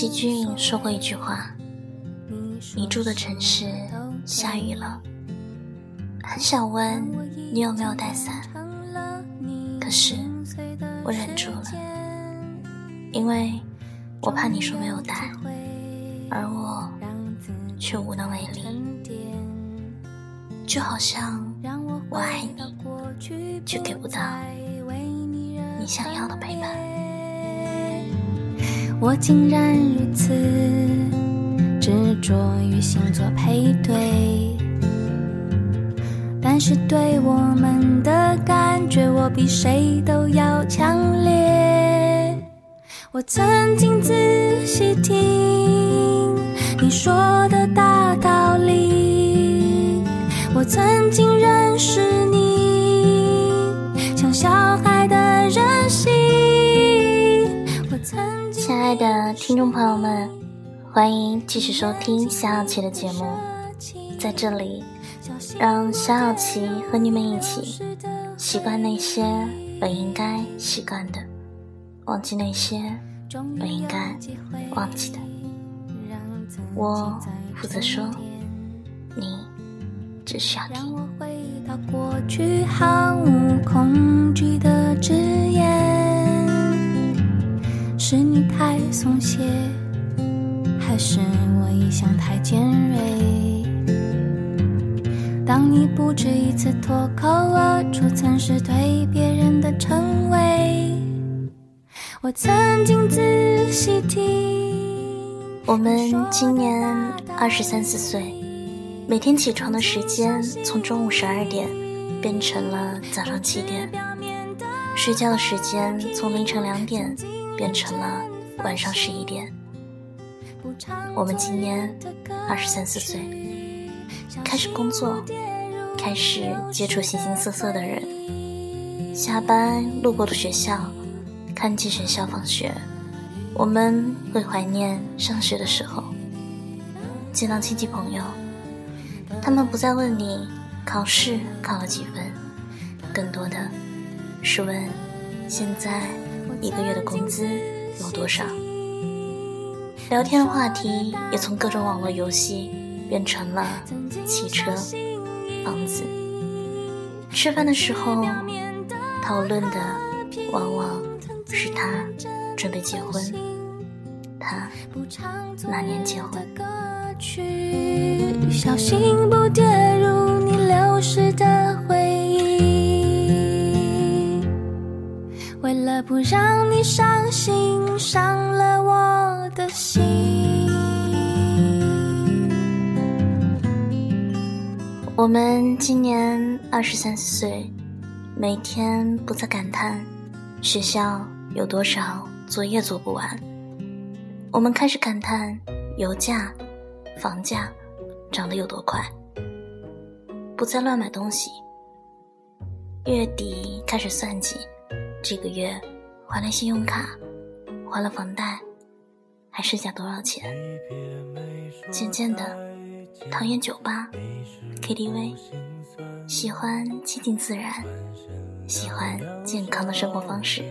宫崎骏说过一句话：“你住的城市下雨了，很想问你有没有带伞，可是我忍住了，因为我怕你说没有带，而我却无能为力，就好像我爱你，却给不到你想要的陪伴。”我竟然如此执着于星座配对，但是对我们的感觉，我比谁都要强烈。我曾经仔细听你说的大道理，我曾经认识你，像小孩亲爱的听众朋友们，欢迎继续收听夏小琪的节目。在这里，让夏小琪和你们一起习惯那些本应该习惯的，忘记那些本应该忘记的。我负责说，你只需要听。到过去毫无恐惧的誓言，是你太松懈，还是我一向太尖锐？当你不止一次脱口而出曾是对别人的称谓，我曾经仔细听。我们今年二十三四岁，每天起床的时间从中午十二点变成了早上七点，睡觉的时间从凌晨两点变成了晚上十一点。我们今年二十三四岁，开始工作，开始接触形形色色的人，下班路过的学校，看见学校放学。我们会怀念上学的时候，见到亲戚朋友，他们不再问你考试考了几分，更多的是问现在一个月的工资有多少。聊天话题也从各种网络游戏变成了汽车、房子。吃饭的时候讨论的往往是他准备结婚，他哪年结婚。小心不跌入你流失的回忆。不让你伤心，伤了我的心。我们今年二十三岁，每天不再感叹学校有多少作业做不完，我们开始感叹油价、房价涨得有多快，不再乱买东西。月底开始算计，这个月还了信用卡，还了房贷，还剩下多少钱？渐渐的，讨厌酒吧、KTV，喜欢亲近自然，喜欢健康的生活方式。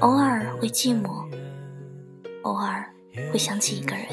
偶尔会寂寞，偶尔会想起一个人。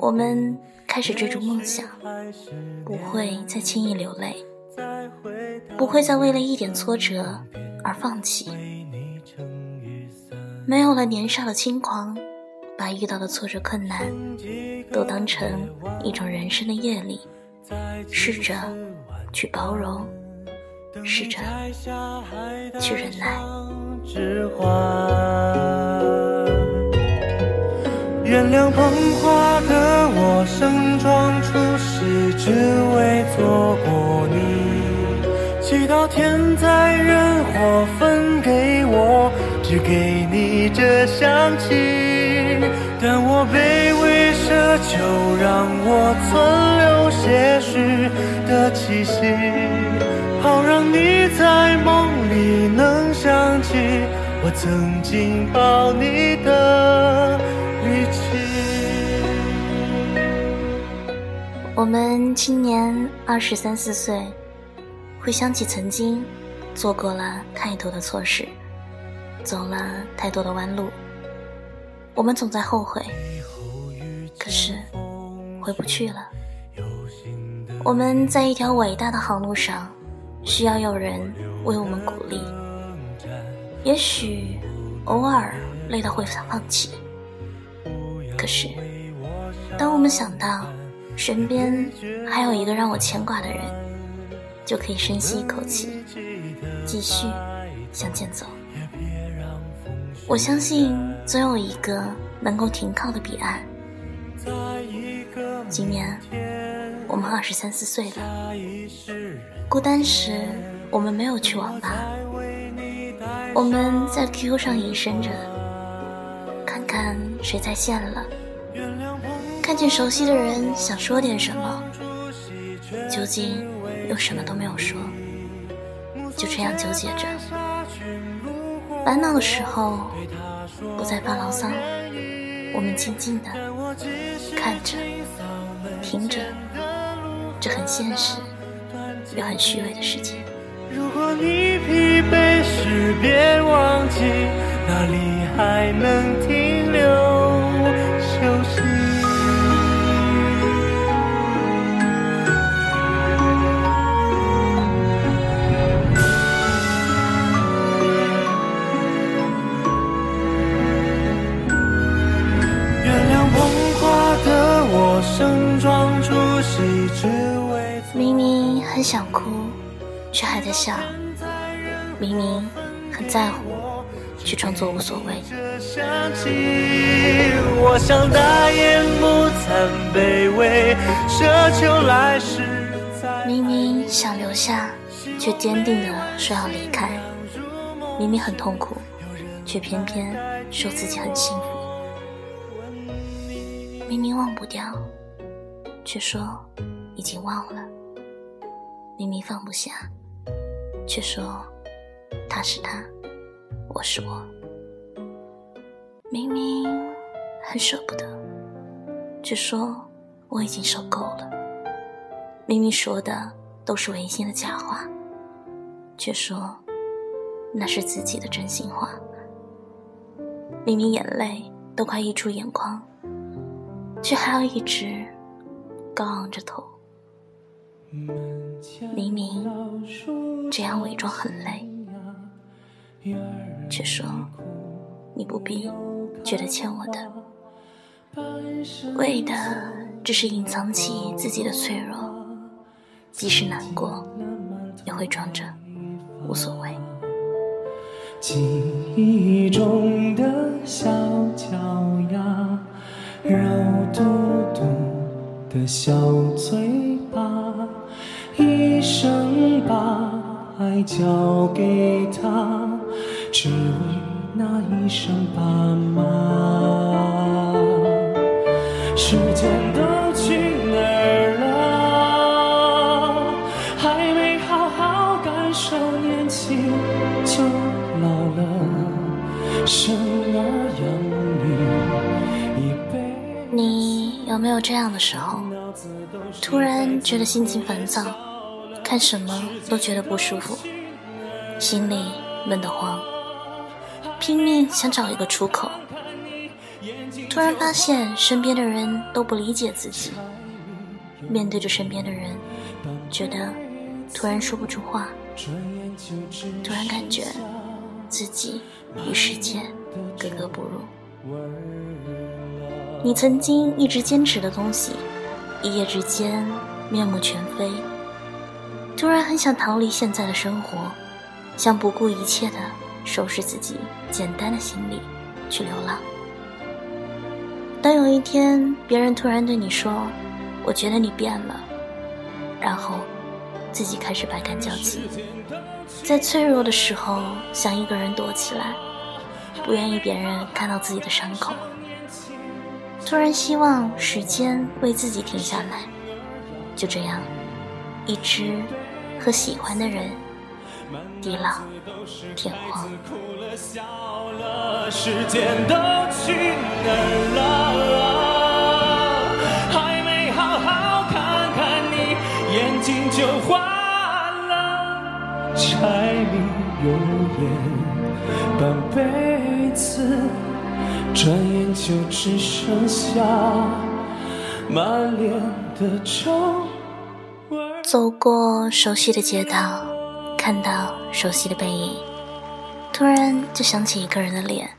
我们开始追逐梦想，不会再轻易流泪，不会再为了一点挫折而放弃。没有了年少的轻狂，把遇到的挫折困难都当成一种人生的阅历，试着去包容，试着去忍耐。原谅捧花的我，盛装出席，只为错过你。祈祷天灾人祸分给我，只给你这香气。但我卑微奢求，让我存留些许的气息，好让你在梦里能想起我曾经抱你的力气。我们今年二十三四岁，回想起曾经做过了太多的错事，走了太多的弯路，我们总在后悔，可是回不去了。我们在一条伟大的航路上，需要有人为我们鼓励。也许偶尔累到会放弃，可是当我们想到身边还有一个让我牵挂的人，就可以深吸一口气，继续向前走。我相信总有一个能够停靠的彼岸。今年我们二十三四岁了，孤单时我们没有去网吧，我们在 QQ 上隐身着，看看谁在线了，看见熟悉的人想说点什么，究竟又什么都没有说，就这样纠结着。烦恼的时候，不再发牢骚，我们静静的看着、听着这很现实又很虚伪的世界。如果你疲惫时，别忘记哪里还能很想哭，却还在笑；明明很在乎，却装作无所谓。明明想留下，却坚定的说要离开；明明很痛苦，却偏偏说自己很幸福。明明忘不掉。却说已经忘了，明明放不下，却说他是他，我是我。明明很舍不得，却说我已经受够了。明明说的都是违心的假话，却说那是自己的真心话。明明眼泪都快溢出眼眶，却还要一直。高昂着头，明明这样伪装很累，却说你不必觉得欠我的，为的只是隐藏起自己的脆弱，即使难过也会装着无所谓。记忆中的小脚丫，肉嘟嘟。的小嘴巴，生把爱交给他，只为那一声爸妈。时间都去哪儿了？还没好好感受年轻就老了，生儿养女一辈子。你有没有这样的时候？突然觉得心情烦躁，看什么都觉得不舒服，心里闷得慌，拼命想找一个出口。突然发现身边的人都不理解自己，面对着身边的人，觉得突然说不出话，突然感觉自己与世界格格不入。你曾经一直坚持的东西。一夜之间面目全非，突然很想逃离现在的生活，想不顾一切的收拾自己简单的行李去流浪。当有一天别人突然对你说：“我觉得你变了”，然后自己开始百感交集，在脆弱的时候想一个人躲起来，不愿意别人看到自己的伤口。突然希望时间为自己停下来，就这样，一直和喜欢的人地老天荒。时间都去哪儿了？还没好好看看你，眼睛就花了。柴米油盐半辈子。转眼就只剩下满脸的皱纹。走过熟悉的街道，看到熟悉的背影，突然就想起一个人的脸。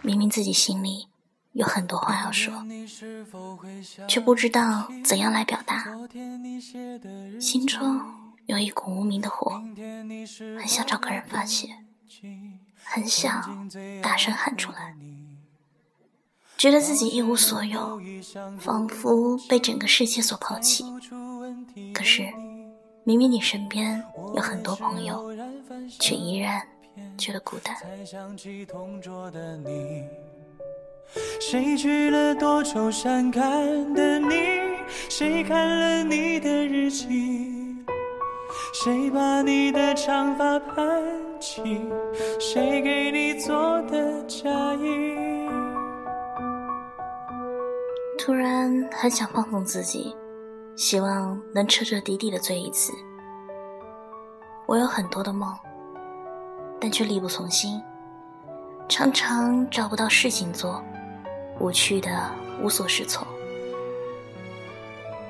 明明自己心里有很多话要说，却不知道怎样来表达，心中有一股无名的火，很想找个人发泄，很想大声喊出来，觉得自己一无所有，仿佛被整个世界所抛弃。可是，明明你身边有很多朋友，却依然觉得孤单。谁去了多愁善感的你？谁看了你的日记？谁把你的长发盘起？谁给你做的嫁衣？突然很想放纵自己。希望能彻彻底底的醉一次。我有很多的梦，但却力不从心，常常找不到事情做，无趣的无所适从。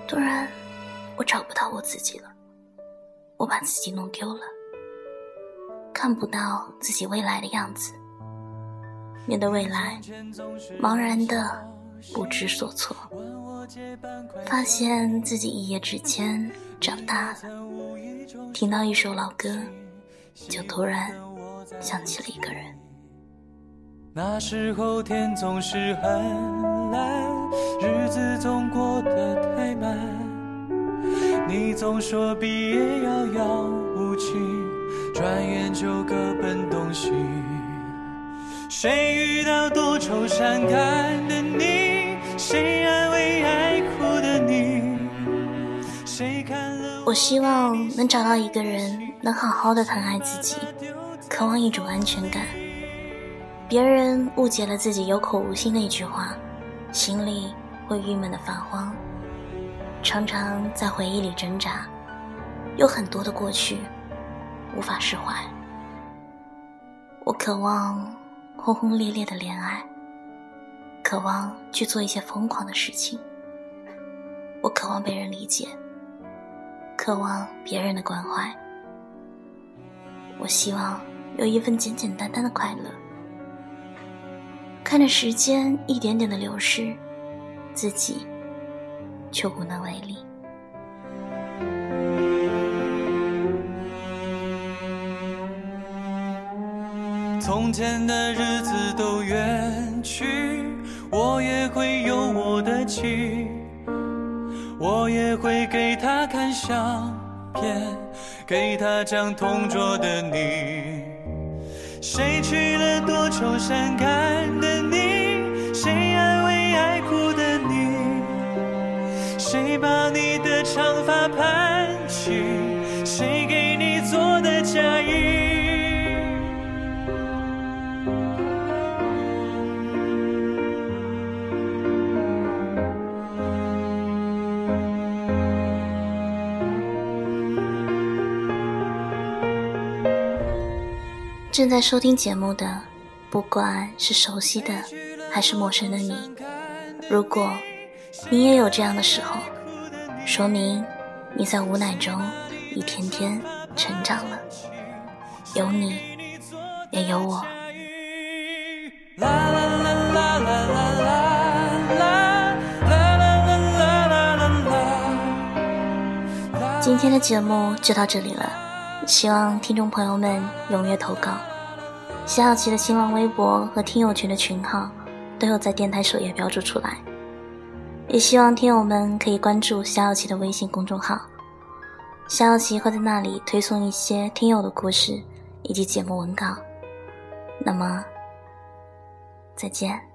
突然，我找不到我自己了，我把自己弄丢了，看不到自己未来的样子。面对未来，茫然的不知所措。发现自己一夜之间长大了，听到一首老歌，就突然想起了一个人。那时候天总是很蓝，日子总过得太慢。你总说毕业遥遥无期，转眼就各奔东西。谁遇到多愁善感的你？谁安我希望能找到一个人，能好好的疼爱自己，渴望一种安全感。别人误解了自己有口无心的一句话，心里会郁闷的发慌，常常在回忆里挣扎，有很多的过去无法释怀。我渴望轰轰烈烈的恋爱。渴望去做一些疯狂的事情，我渴望被人理解，渴望别人的关怀，我希望有一份简简单单的快乐。看着时间一点点的流逝，自己却无能为力。从前的日子都远去。我也会有我的妻，我也会给他看相片，给他讲同桌的你。谁去了多愁善感正在收听节目的，不管是熟悉的还是陌生的你，如果你也有这样的时候，说明你在无奈中一天天成长了。有你，也有我。今天的节目就到这里了，希望听众朋友们踊跃投稿。夏小琪的新浪微博和听友群的群号都有在电台首页标注出来，也希望听友们可以关注夏小琪的微信公众号，夏小琪会在那里推送一些听友的故事以及节目文稿。那么，再见。